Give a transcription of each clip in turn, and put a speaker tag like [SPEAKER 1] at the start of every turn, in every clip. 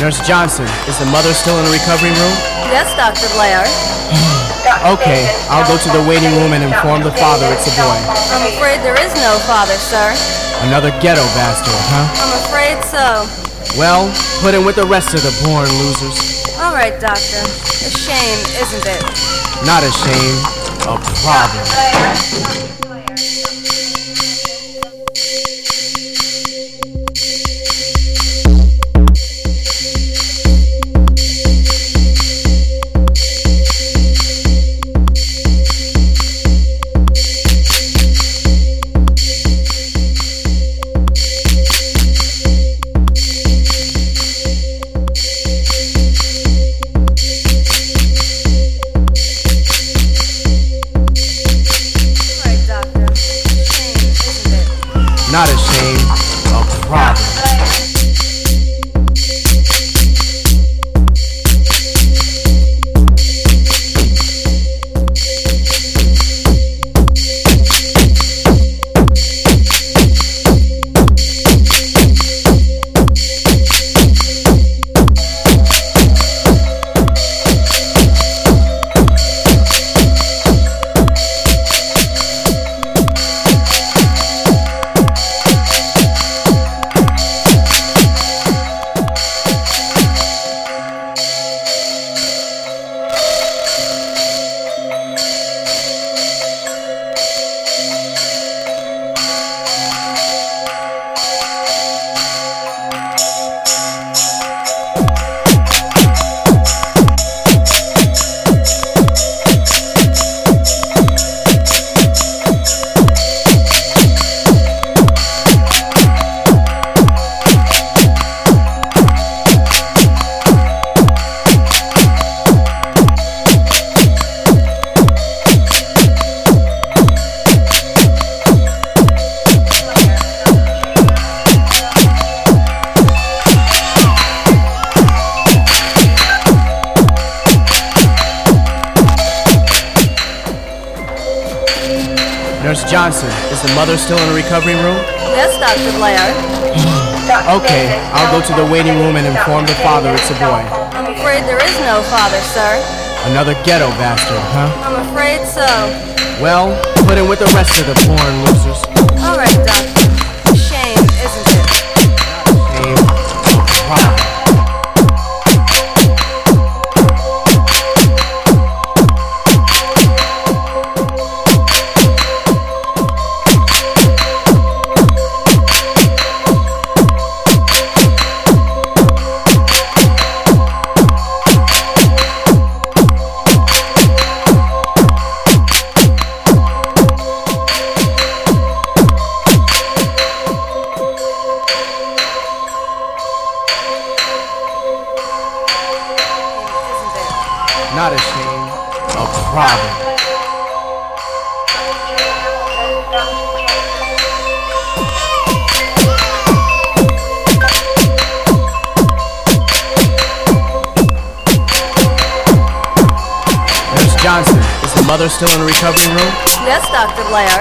[SPEAKER 1] Nurse Johnson, is the mother still in the recovery room?
[SPEAKER 2] Yes, Dr. Blair.
[SPEAKER 1] Okay, I'll go to the waiting room and inform the father it's a boy.
[SPEAKER 2] I'm afraid there is no father, sir.
[SPEAKER 1] Another ghetto bastard, huh?
[SPEAKER 2] I'm afraid so.
[SPEAKER 1] Well, put him with the rest of the born losers.
[SPEAKER 2] All right, Doctor. A shame, isn't it?
[SPEAKER 1] Not a shame, a problem.
[SPEAKER 2] Blair.
[SPEAKER 1] Okay, I'll go to the waiting room and inform the father it's a boy.
[SPEAKER 2] I'm afraid there is no father, sir.
[SPEAKER 1] Another ghetto bastard, huh?
[SPEAKER 2] I'm afraid so.
[SPEAKER 1] Well, put him with the rest of the born losers.
[SPEAKER 2] All right, Doctor.
[SPEAKER 1] Is still in the recovery room?
[SPEAKER 2] Yes, Dr. Blair.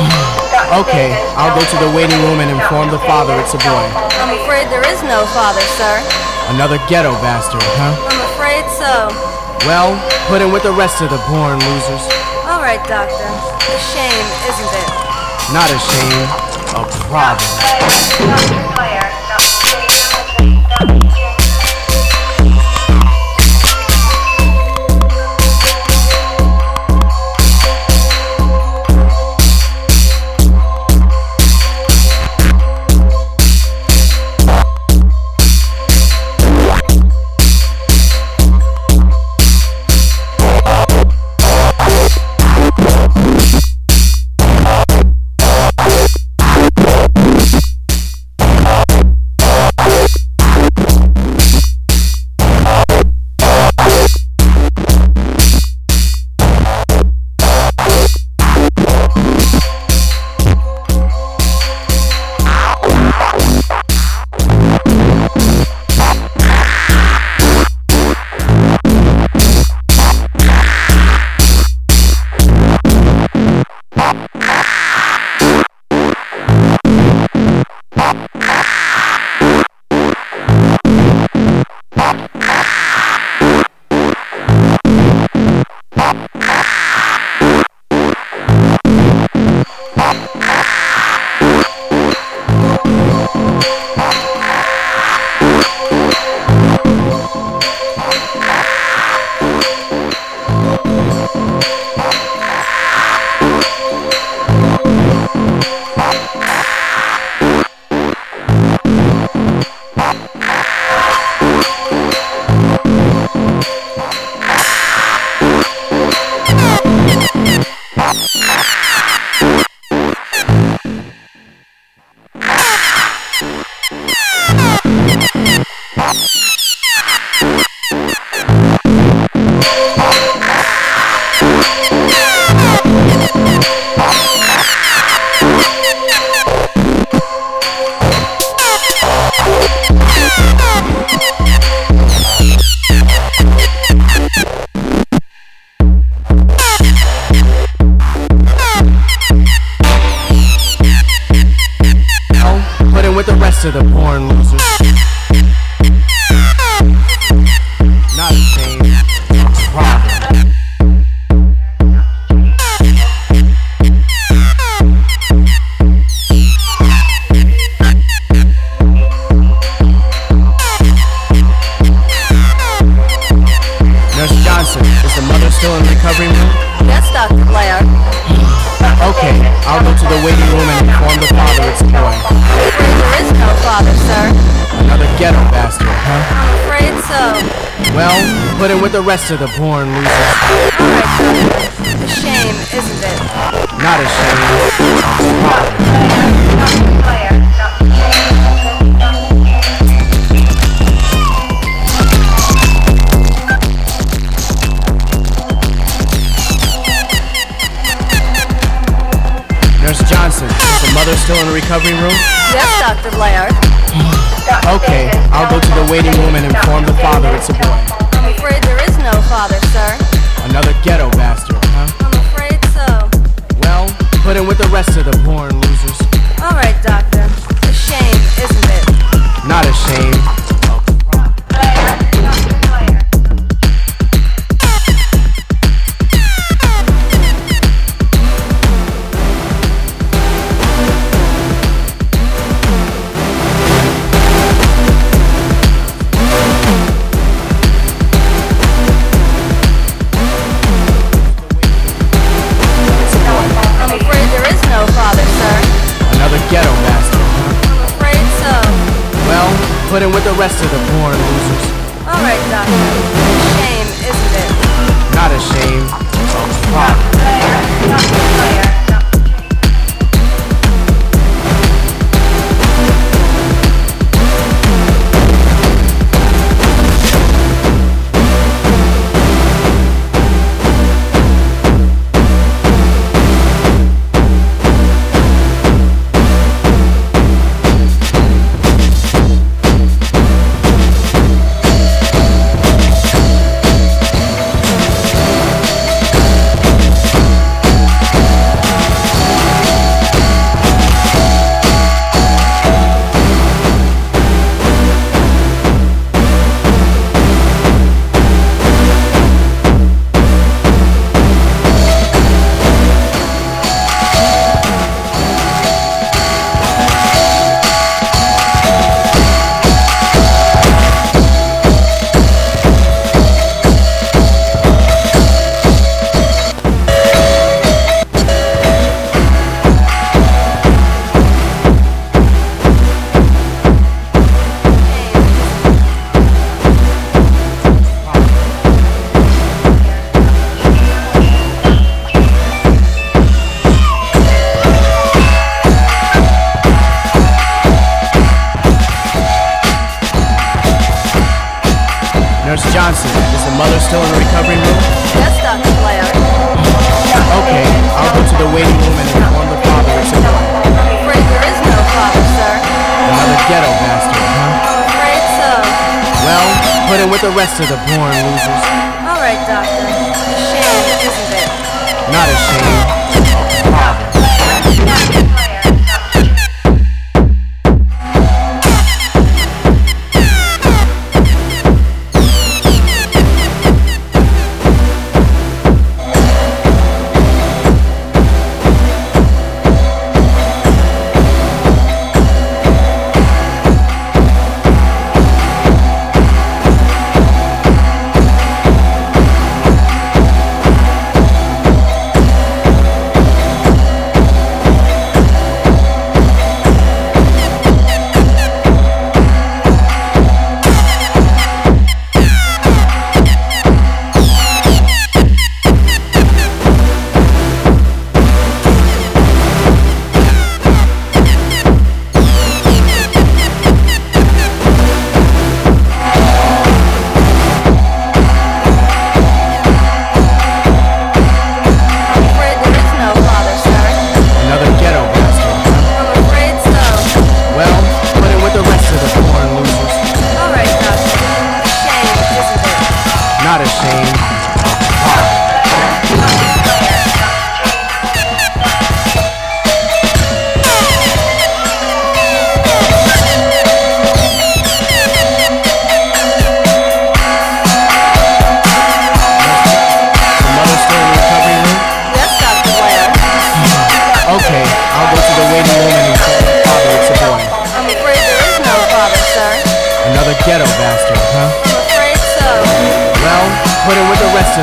[SPEAKER 2] Hmm.
[SPEAKER 1] Okay, I'll go to the waiting room and inform the father it's a boy.
[SPEAKER 2] I'm afraid there is no father, sir.
[SPEAKER 1] Another ghetto bastard, huh?
[SPEAKER 2] I'm afraid so.
[SPEAKER 1] Well, put him with the rest of the born losers.
[SPEAKER 2] All right, Doctor. A shame, isn't it?
[SPEAKER 1] Not a shame, a problem. With the rest of the born losers.
[SPEAKER 2] All right, doctor. It's a shame, isn't it?
[SPEAKER 1] Not a problem. Nurse Johnson, is the mother still in the recovery room?
[SPEAKER 2] Yes, Dr. Blair.
[SPEAKER 1] Okay, I'll go to the waiting room and inform the father it's a boy.
[SPEAKER 2] Father, sir.
[SPEAKER 1] Another ghetto bastard, huh?
[SPEAKER 2] I'm afraid so.
[SPEAKER 1] Well, put him with the rest of the born losers.
[SPEAKER 2] All right, doctor. It's a shame, isn't it?
[SPEAKER 1] Not ashamed.
[SPEAKER 2] I'm
[SPEAKER 1] with the rest him with the rest of the born losers.
[SPEAKER 2] All right, doctor. Shame, isn't it?
[SPEAKER 1] Not. A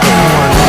[SPEAKER 1] anyone.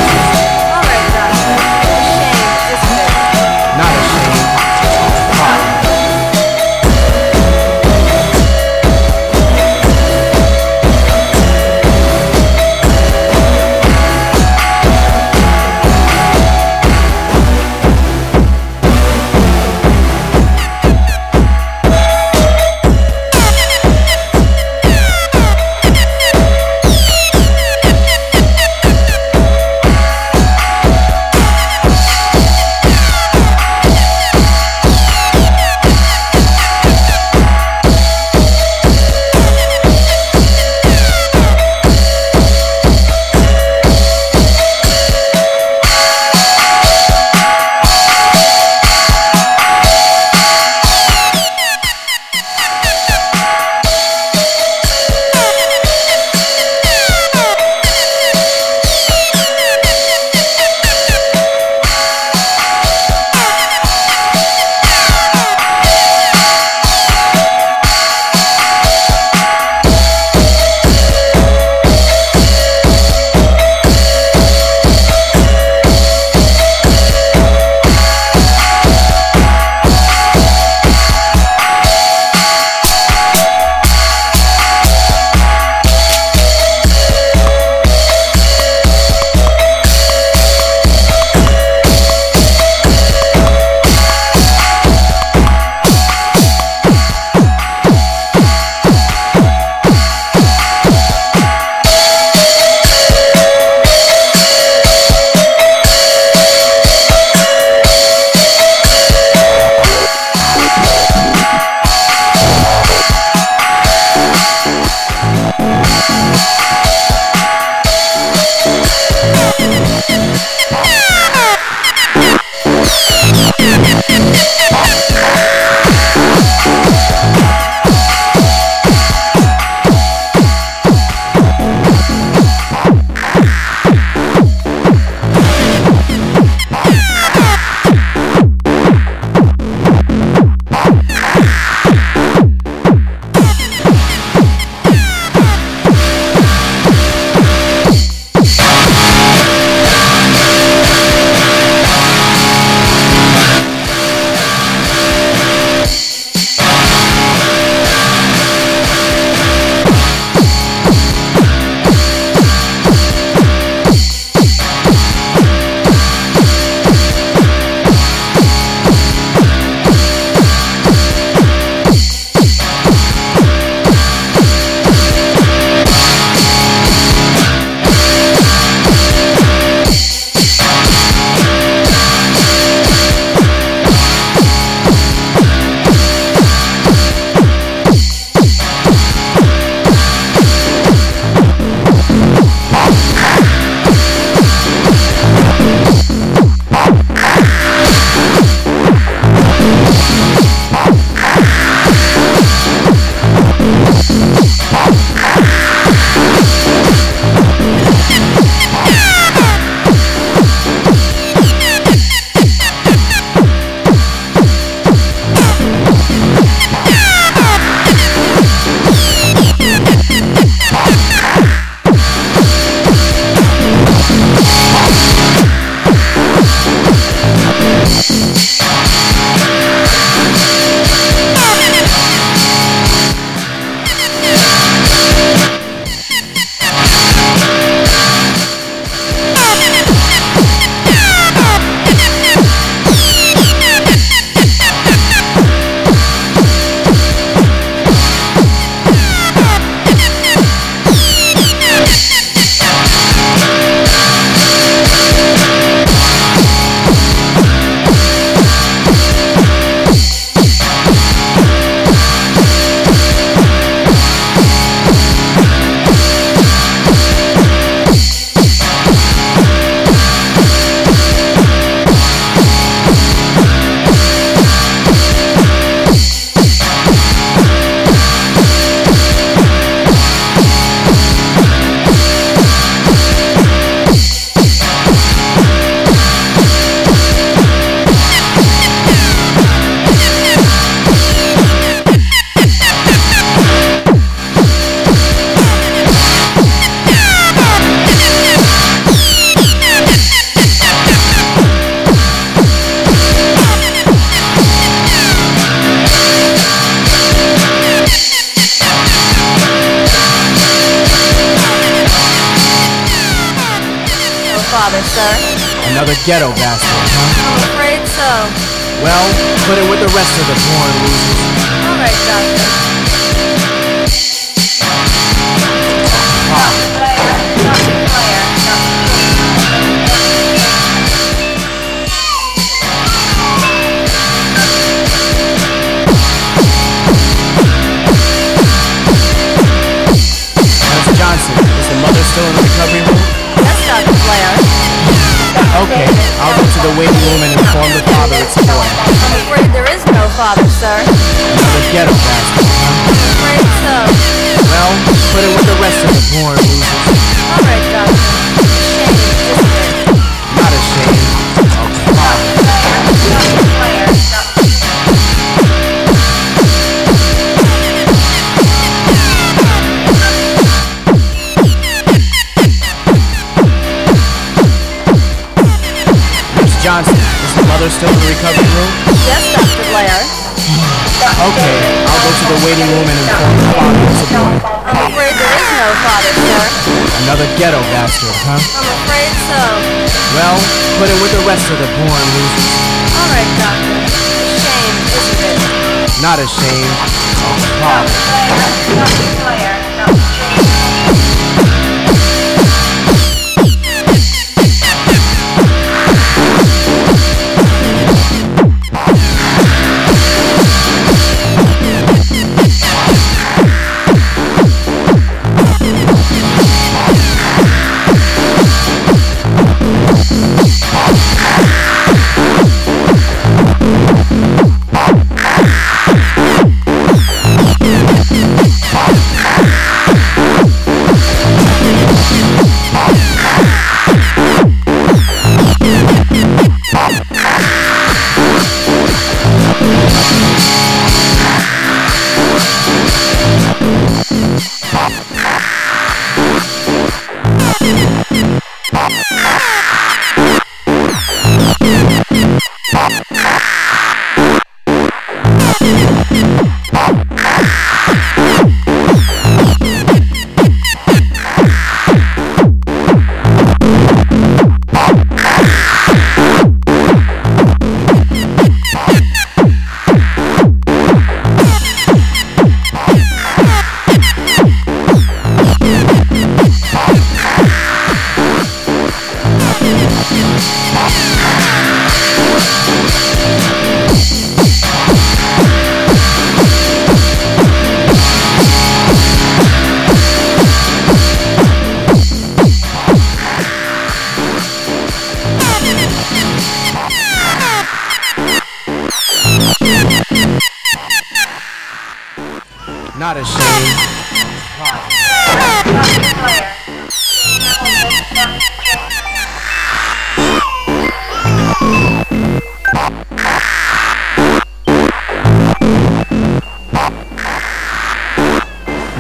[SPEAKER 1] Another ghetto bastard, huh?
[SPEAKER 2] I'm afraid so.
[SPEAKER 1] Well, put it with the rest of the porn losers.
[SPEAKER 2] Alright, Doctor.
[SPEAKER 1] Nurse Johnson, is the mother still in recovery Okay, I'll go to the waiting room and inform the father it's a boy.
[SPEAKER 2] I'm afraid there is no father, sir.
[SPEAKER 1] Another ghetto bastard?
[SPEAKER 2] I'm afraid so.
[SPEAKER 1] Well, put it with the rest of the porn losers.
[SPEAKER 2] Alright, Doctor. Shame,
[SPEAKER 1] is the mother still in the recovery room?
[SPEAKER 2] Yes, Dr. Blair.
[SPEAKER 1] Okay, I'll go to the waiting room and inform the father a boy.
[SPEAKER 2] I'm afraid there is no father, sir.
[SPEAKER 1] Another ghetto bastard, huh?
[SPEAKER 2] I'm afraid so.
[SPEAKER 1] Well, put it with the rest of the porn losers.
[SPEAKER 2] Alright, Doctor. Shame, isn't it?
[SPEAKER 1] Not ashamed. Oh, fuck. Not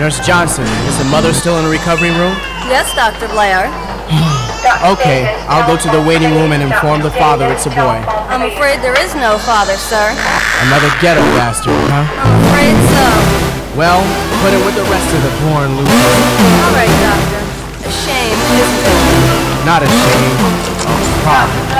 [SPEAKER 1] Nurse Johnson, is the mother still in the recovery room?
[SPEAKER 2] Yes, Dr. Blair.
[SPEAKER 1] Okay, I'll go to the waiting room and inform the father it's a boy.
[SPEAKER 2] I'm afraid there is no father, sir.
[SPEAKER 1] Another ghetto bastard, huh?
[SPEAKER 2] I'm afraid so.
[SPEAKER 1] Well, put it with the rest of the porn losers.
[SPEAKER 2] Alright, Doctor. A shame, isn't it?
[SPEAKER 1] Not ashamed. Oh, fuck.
[SPEAKER 3] Player, not James.